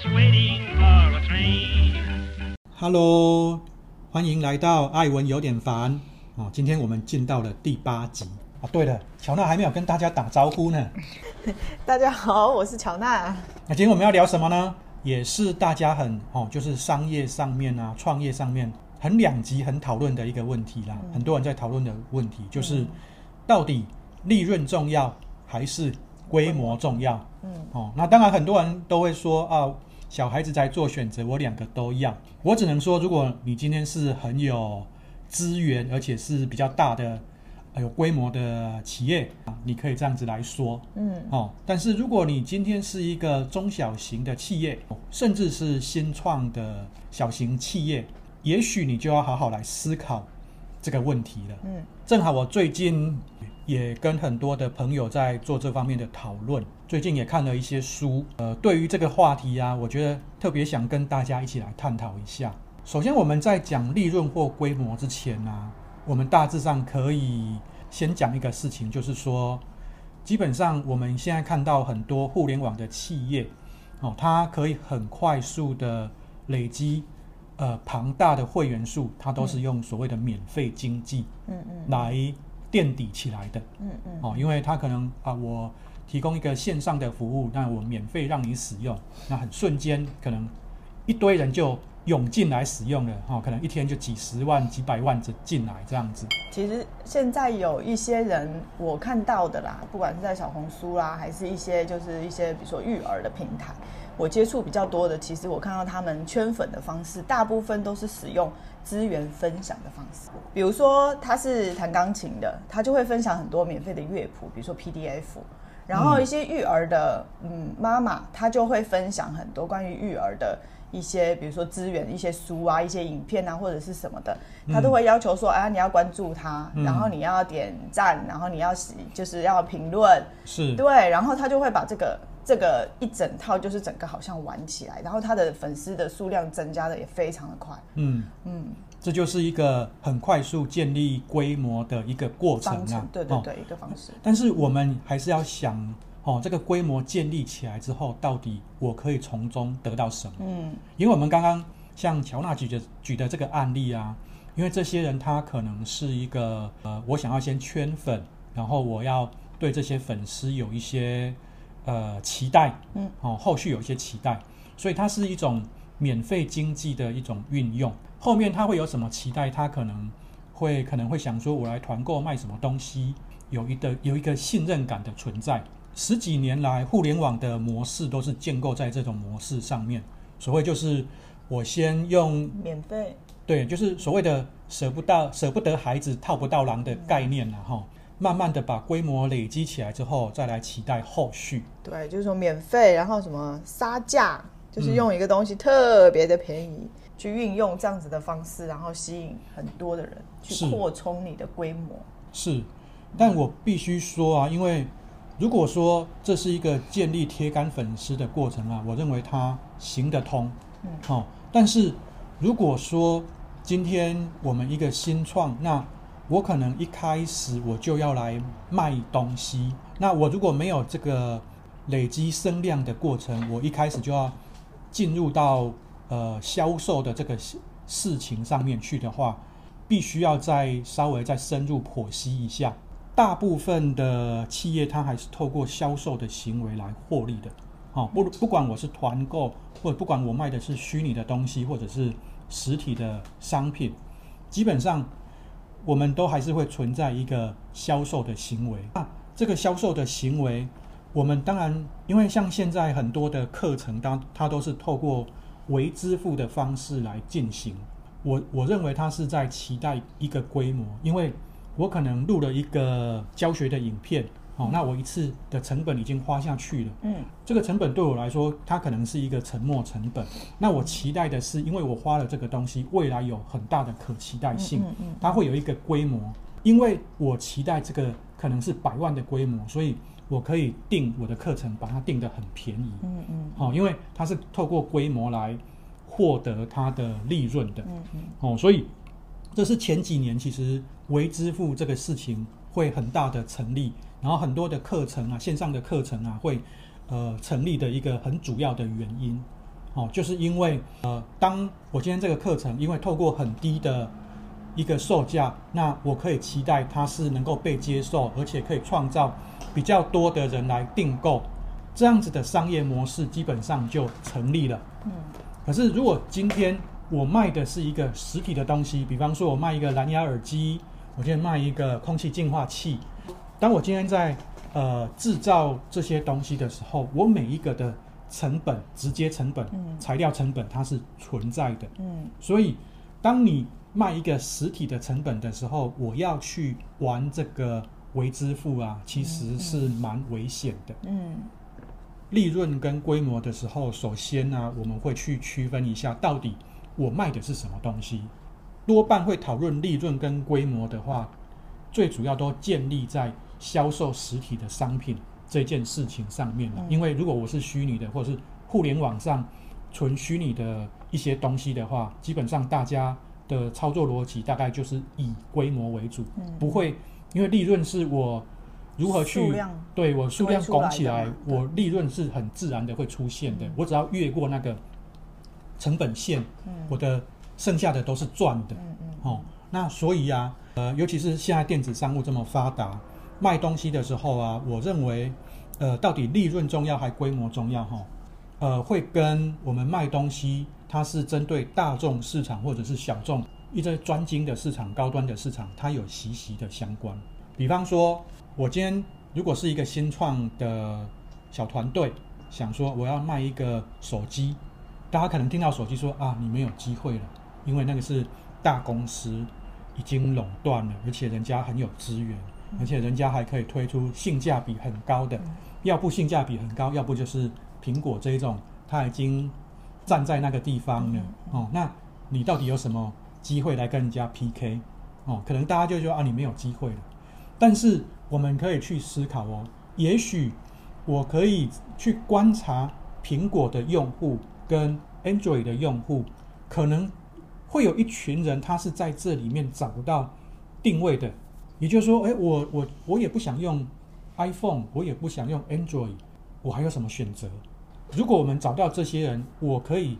just waiting for a train. Hello，欢迎来到艾文有点烦哦。今天我们进到了第八集啊。对了，乔娜还没有跟大家打招呼呢。大家好，我是乔娜。那今天我们要聊什么呢？也是大家很哦，就是商业上面啊，创业上面很两极、很讨论的一个问题啦。嗯、很多人在讨论的问题就是，到底利润重要还是规模重要？嗯，哦，那当然很多人都会说啊，小孩子在做选择，我两个都要。我只能说，如果你今天是很有资源，而且是比较大的。有规模的企业啊，你可以这样子来说，嗯，哦，但是如果你今天是一个中小型的企业，甚至是新创的小型企业，也许你就要好好来思考这个问题了。嗯，正好我最近也跟很多的朋友在做这方面的讨论，最近也看了一些书，呃，对于这个话题啊，我觉得特别想跟大家一起来探讨一下。首先，我们在讲利润或规模之前呢，啊。我们大致上可以先讲一个事情，就是说，基本上我们现在看到很多互联网的企业，哦，它可以很快速的累积呃庞大的会员数，它都是用所谓的免费经济，嗯嗯，来垫底起来的，嗯嗯，哦，因为它可能啊，我提供一个线上的服务，那我免费让你使用，那很瞬间可能一堆人就。涌进来使用了哈，可能一天就几十万、几百万这进来这样子。其实现在有一些人我看到的啦，不管是在小红书啦，还是一些就是一些比如说育儿的平台，我接触比较多的，其实我看到他们圈粉的方式，大部分都是使用资源分享的方式。比如说他是弹钢琴的，他就会分享很多免费的乐谱，比如说 PDF。然后一些育儿的嗯妈妈，她就会分享很多关于育儿的。一些比如说资源、一些书啊、一些影片啊，或者是什么的，他都会要求说：“哎、嗯啊，你要关注他，然后你要点赞，然后你要就是要评论，是对。”然后他就会把这个这个一整套，就是整个好像玩起来，然后他的粉丝的数量增加的也非常的快。嗯嗯，这就是一个很快速建立规模的一个过程啊。对对对，哦、一个方式。但是我们还是要想。哦，这个规模建立起来之后，到底我可以从中得到什么？嗯，因为我们刚刚像乔娜举的举的这个案例啊，因为这些人他可能是一个呃，我想要先圈粉，然后我要对这些粉丝有一些呃期待，嗯，哦，后续有一些期待，所以它是一种免费经济的一种运用。后面他会有什么期待？他可能会可能会想说，我来团购卖什么东西，有一个有一个信任感的存在。十几年来，互联网的模式都是建构在这种模式上面。所谓就是，我先用免费，对，就是所谓的舍不到、舍不得孩子套不到狼的概念了哈。慢慢的把规模累积起来之后，再来期待后续。对，就是说免费，然后什么杀价，就是用一个东西特别的便宜，嗯、去运用这样子的方式，然后吸引很多的人去扩充你的规模。是，但我必须说啊，因为。如果说这是一个建立铁杆粉丝的过程啊，我认为它行得通，嗯，哦，但是如果说今天我们一个新创，那我可能一开始我就要来卖东西，那我如果没有这个累积声量的过程，我一开始就要进入到呃销售的这个事情上面去的话，必须要再稍微再深入剖析一下。大部分的企业，它还是透过销售的行为来获利的。好，不不管我是团购，或者不管我卖的是虚拟的东西，或者是实体的商品，基本上我们都还是会存在一个销售的行为。那这个销售的行为，我们当然，因为像现在很多的课程，当它都是透过微支付的方式来进行。我我认为它是在期待一个规模，因为。我可能录了一个教学的影片，好、哦，那我一次的成本已经花下去了。嗯，这个成本对我来说，它可能是一个沉没成本。那我期待的是，因为我花了这个东西，未来有很大的可期待性，嗯嗯嗯、它会有一个规模。因为我期待这个可能是百万的规模，所以我可以定我的课程，把它定得很便宜。嗯嗯，好、嗯哦，因为它是透过规模来获得它的利润的。嗯嗯，哦，所以。这是前几年其实微支付这个事情会很大的成立，然后很多的课程啊，线上的课程啊会呃成立的一个很主要的原因。哦，就是因为呃，当我今天这个课程，因为透过很低的一个售价，那我可以期待它是能够被接受，而且可以创造比较多的人来订购，这样子的商业模式基本上就成立了。嗯，可是如果今天我卖的是一个实体的东西，比方说我卖一个蓝牙耳机，我今天卖一个空气净化器，当我今天在呃制造这些东西的时候，我每一个的成本、直接成本、嗯、材料成本它是存在的。嗯，所以当你卖一个实体的成本的时候，我要去玩这个微支付啊，其实是蛮危险的。嗯，利润跟规模的时候，首先呢、啊，我们会去区分一下，到底我卖的是什么东西。多半会讨论利润跟规模的话，最主要都建立在销售实体的商品这件事情上面因为如果我是虚拟的，或者是互联网上纯虚拟的一些东西的话，基本上大家的操作逻辑大概就是以规模为主，嗯、不会因为利润是我如何去对我数量拱起来，我利润是很自然的会出现的。嗯、我只要越过那个成本线，嗯、我的剩下的都是赚的。嗯嗯，哦，那所以啊，呃，尤其是现在电子商务这么发达，卖东西的时候啊，我认为，呃，到底利润重要还规模重要？哈、哦，呃，会跟我们卖东西。它是针对大众市场或者是小众一些专精的市场、高端的市场，它有息息的相关。比方说，我今天如果是一个新创的小团队，想说我要卖一个手机，大家可能听到手机说啊，你没有机会了，因为那个是大公司已经垄断了，而且人家很有资源，而且人家还可以推出性价比很高的，要不性价比很高，要不就是苹果这一种，它已经。站在那个地方了，哦，那你到底有什么机会来跟人家 PK？哦，可能大家就说啊，你没有机会了。但是我们可以去思考哦，也许我可以去观察苹果的用户跟 Android 的用户，可能会有一群人他是在这里面找不到定位的。也就是说，哎，我我我也不想用 iPhone，我也不想用 Android，我还有什么选择？如果我们找到这些人，我可以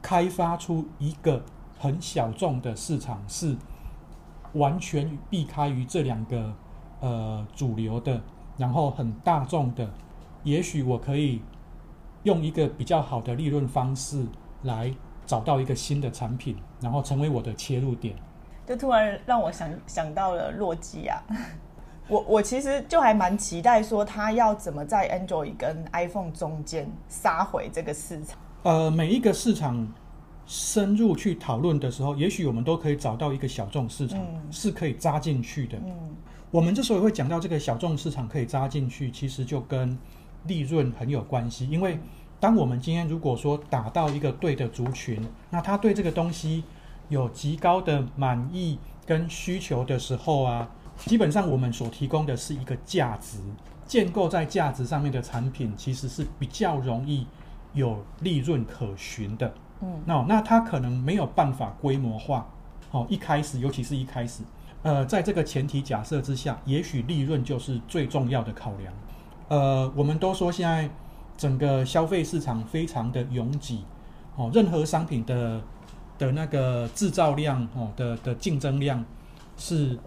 开发出一个很小众的市场，是完全避开于这两个呃主流的，然后很大众的。也许我可以用一个比较好的利润方式来找到一个新的产品，然后成为我的切入点。就突然让我想想到了洛基亚。我我其实就还蛮期待说他要怎么在 Android 跟 iPhone 中间杀回这个市场。呃，每一个市场深入去讨论的时候，也许我们都可以找到一个小众市场是可以扎进去的。嗯，我们之所以会讲到这个小众市场可以扎进去，其实就跟利润很有关系。因为当我们今天如果说打到一个对的族群，那他对这个东西有极高的满意跟需求的时候啊。基本上，我们所提供的是一个价值，建构在价值上面的产品，其实是比较容易有利润可循的。嗯，那那他可能没有办法规模化。哦，一开始，尤其是一开始，呃，在这个前提假设之下，也许利润就是最重要的考量。呃，我们都说现在整个消费市场非常的拥挤，哦，任何商品的的那个制造量，哦的的竞争量是。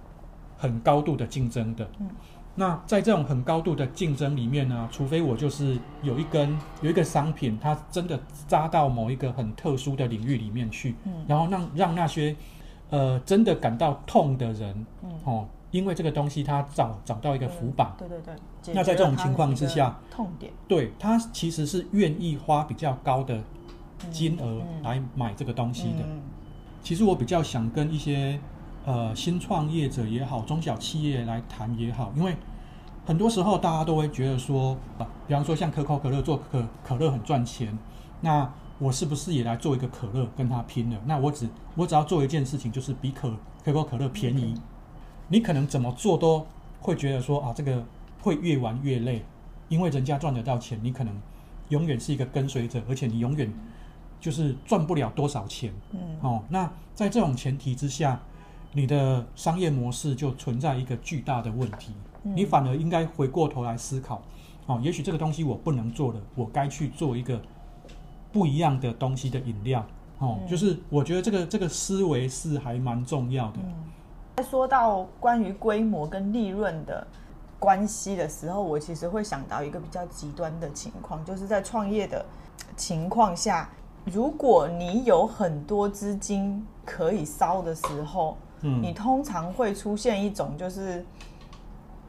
很高度的竞争的，嗯，那在这种很高度的竞争里面呢，除非我就是有一根有一个商品，它真的扎到某一个很特殊的领域里面去，嗯，然后让让那些呃真的感到痛的人，嗯，哦，因为这个东西它找找到一个浮板，对对对，那在这种情况之下，痛点，对，他其实是愿意花比较高的金额来买这个东西的。嗯，其实我比较想跟一些。呃，新创业者也好，中小企业来谈也好，因为很多时候大家都会觉得说，啊，比方说像可口可乐做可可乐很赚钱，那我是不是也来做一个可乐跟他拼了？那我只我只要做一件事情，就是比可可口可乐便宜。你可能怎么做都会觉得说啊，这个会越玩越累，因为人家赚得到钱，你可能永远是一个跟随者，而且你永远就是赚不了多少钱。嗯，哦，那在这种前提之下。你的商业模式就存在一个巨大的问题，你反而应该回过头来思考，哦，也许这个东西我不能做了，我该去做一个不一样的东西的饮料。哦，嗯、就是我觉得这个这个思维是还蛮重要的。嗯、说到关于规模跟利润的关系的时候，我其实会想到一个比较极端的情况，就是在创业的情况下，如果你有很多资金可以烧的时候，嗯，你通常会出现一种就是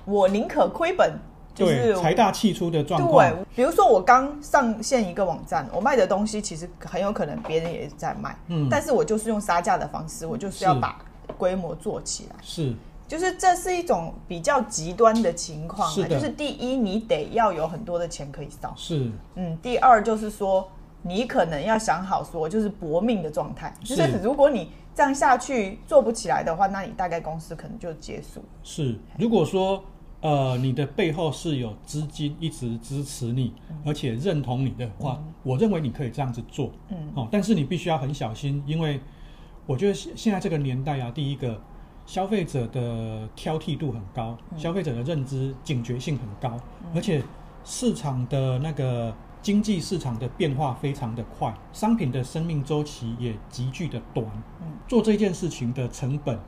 我宁可亏本。就是财大气粗的状况。对，比如说我刚上线一个网站，我卖的东西其实很有可能别人也在卖，嗯，但是我就是用杀价的方式，我就是要把规模做起来。是，就是这是一种比较极端的情况。是。就是第一，你得要有很多的钱可以烧。是。嗯，第二就是说，你可能要想好说，就是搏命的状态。是。就是如果你这样下去做不起来的话，那你大概公司可能就结束。是。如果说。呃，你的背后是有资金一直支持你，嗯、而且认同你的话，嗯、我认为你可以这样子做。嗯，哦，但是你必须要很小心，因为我觉得现现在这个年代啊，第一个消费者的挑剔度很高，嗯、消费者的认知警觉性很高，嗯、而且市场的那个经济市场的变化非常的快，商品的生命周期也急剧的短。嗯，做这件事情的成本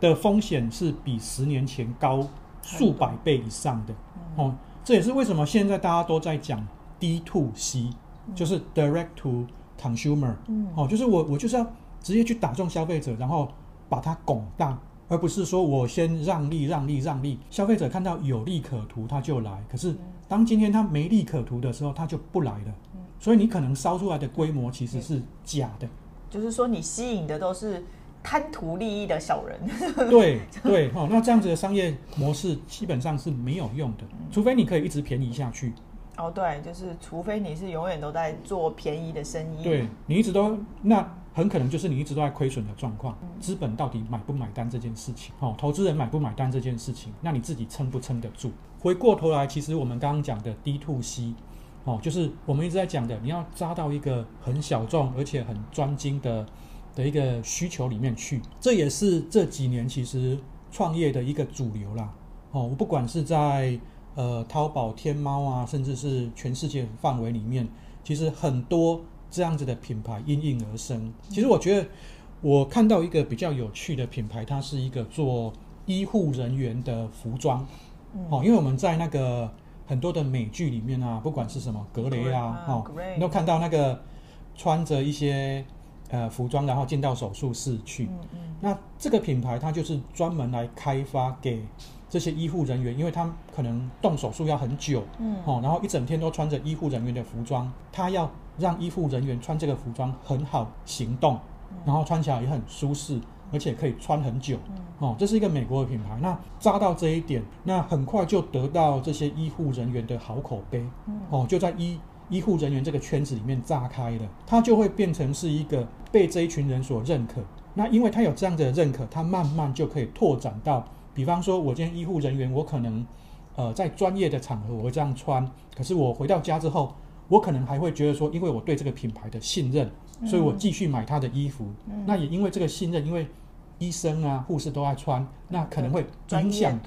的风险是比十年前高。数百倍以上的。哦，这也是为什么现在大家都在讲 D to C，就是 Direct to Consumer，哦，就是我我就是要直接去打中消费者，然后把它拱大，而不是说我先让利让利让利，消费者看到有利可图他就来，可是当今天他没利可图的时候，他就不来了，所以你可能烧出来的规模其实是假的，就是说你吸引的都是。贪图利益的小人，对对哦，那这样子的商业模式基本上是没有用的，除非你可以一直便宜下去。哦，对，就是除非你是永远都在做便宜的生意，对你一直都那很可能就是你一直都在亏损的状况。资本到底买不买单这件事情，哦，投资人买不买单这件事情，那你自己撑不撑得住？回过头来，其实我们刚刚讲的 D to C，哦，就是我们一直在讲的，你要扎到一个很小众而且很专精的。的一个需求里面去，这也是这几年其实创业的一个主流啦。哦，我不管是在呃淘宝、天猫啊，甚至是全世界范围里面，其实很多这样子的品牌应运而生。其实我觉得，我看到一个比较有趣的品牌，它是一个做医护人员的服装。哦，因为我们在那个很多的美剧里面啊，不管是什么格雷啊，哦，你都看到那个穿着一些。呃，服装，然后进到手术室去。嗯嗯。那这个品牌它就是专门来开发给这些医护人员，因为他们可能动手术要很久，嗯，哦，然后一整天都穿着医护人员的服装，他要让医护人员穿这个服装很好行动，然后穿起来也很舒适，而且可以穿很久。哦，这是一个美国的品牌。那扎到这一点，那很快就得到这些医护人员的好口碑。哦，就在医。医护人员这个圈子里面炸开了，它就会变成是一个被这一群人所认可。那因为他有这样的认可，他慢慢就可以拓展到，比方说，我今天医护人员，我可能，呃，在专业的场合我会这样穿，可是我回到家之后，我可能还会觉得说，因为我对这个品牌的信任，所以我继续买他的衣服。嗯、那也因为这个信任，因为医生啊、护士都爱穿，那可能会影响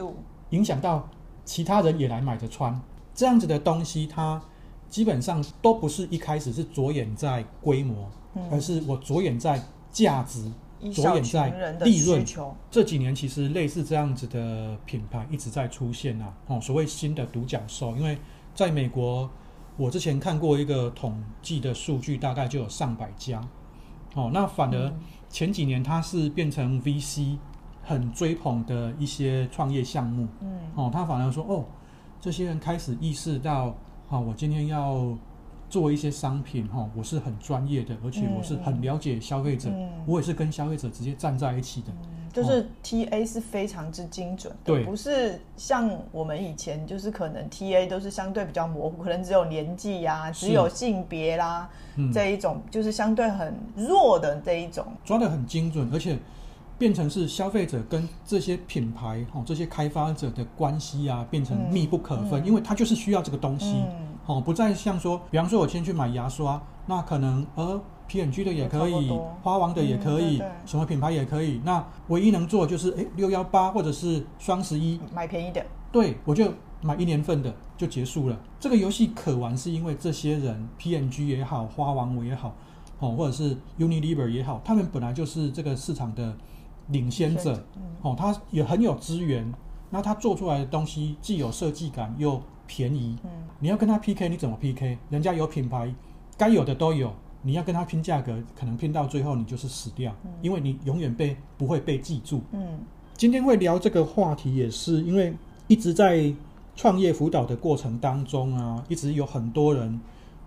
影响到其他人也来买着穿。这样子的东西，它。基本上都不是一开始是着眼在规模，嗯、而是我着眼在价值，着眼在利润。这几年其实类似这样子的品牌一直在出现啊，哦，所谓新的独角兽。因为在美国，我之前看过一个统计的数据，大概就有上百家。哦，那反而前几年它是变成 VC 很追捧的一些创业项目。嗯，哦，他反而说，哦，这些人开始意识到。好，我今天要做一些商品哈，我是很专业的，而且我是很了解消费者，嗯、我也是跟消费者直接站在一起的，嗯、就是 TA 是非常之精准的，对，不是像我们以前就是可能 TA 都是相对比较模糊，可能只有年纪呀、啊，只有性别啦，嗯、这一种就是相对很弱的这一种，抓的很精准，而且。变成是消费者跟这些品牌哦，这些开发者的关系啊，变成密不可分，因为他就是需要这个东西。嗯。哦，不再像说，比方说我先去买牙刷，那可能呃 P&G 的也可以，花王的也可以，嗯、对对什么品牌也可以。那唯一能做的就是，哎，六幺八或者是双十一买便宜的，对我就买一年份的就结束了。这个游戏可玩是因为这些人 PNG 也好，花王我也好，哦，或者是 Unilever 也好，他们本来就是这个市场的领先者，嗯、哦，他也很有资源，那他做出来的东西既有设计感又便宜。嗯，你要跟他 PK，你怎么 PK？人家有品牌，该有的都有。你要跟他拼价格，可能拼到最后你就是死掉，嗯、因为你永远被不会被记住。嗯，今天会聊这个话题，也是因为一直在创业辅导的过程当中啊，一直有很多人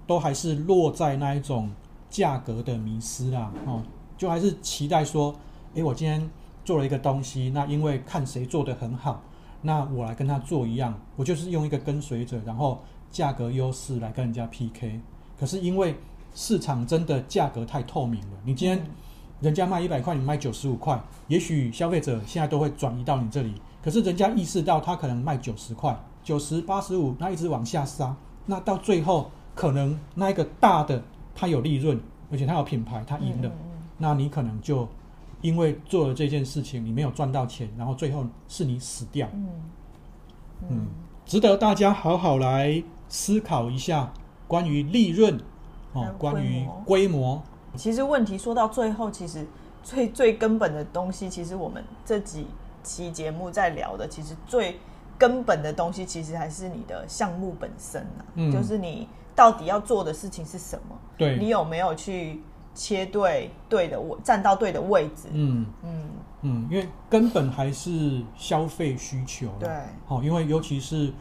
都还是落在那一种价格的迷失啦。哦，就还是期待说，诶，我今天做了一个东西，那因为看谁做得很好，那我来跟他做一样，我就是用一个跟随者，然后价格优势来跟人家 PK。可是因为市场真的价格太透明了。你今天人家卖一百块，你卖九十五块，也许消费者现在都会转移到你这里。可是人家意识到他可能卖九十块、九十八十五，那一直往下杀，那到最后可能那一个大的他有利润，而且他有品牌，他赢了，嗯嗯嗯，那你可能就因为做了这件事情，你没有赚到钱，然后最后是你死掉。嗯，嗯，嗯，值得大家好好来思考一下关于利润。哦，关于规模，其实问题说到最后，其实最最根本的东西，其实我们这几期节目在聊的，其实最根本的东西，其实还是你的项目本身啊，嗯，就是你到底要做的事情是什么？对，你有没有去切对对的位，站到对的位置？嗯嗯嗯，因为根本还是消费需求。对，好，因为尤其是。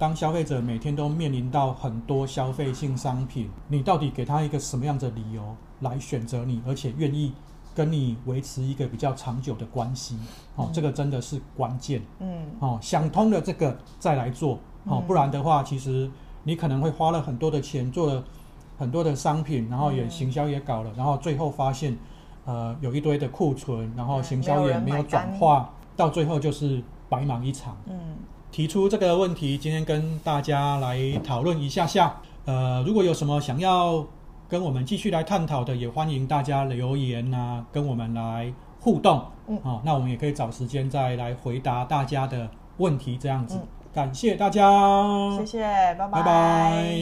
当消费者每天都面临到很多消费性商品，你到底给他一个什么样的理由来选择你，而且愿意跟你维持一个比较长久的关系？哦，嗯、这个真的是关键。嗯，哦，想通了这个再来做，哦，不然的话，其实你可能会花了很多的钱做了很多的商品，然后也行销也搞了，然后最后发现，呃，有一堆的库存，然后行销也没有转化，到最后就是白忙一场。嗯。提出这个问题，今天跟大家来讨论一下下。呃，如果有什么想要跟我们继续来探讨的，也欢迎大家留言啊，跟我们来互动。嗯，好、哦，那我们也可以找时间再来回答大家的问题，这样子。嗯、感谢大家，谢谢，拜拜。拜拜。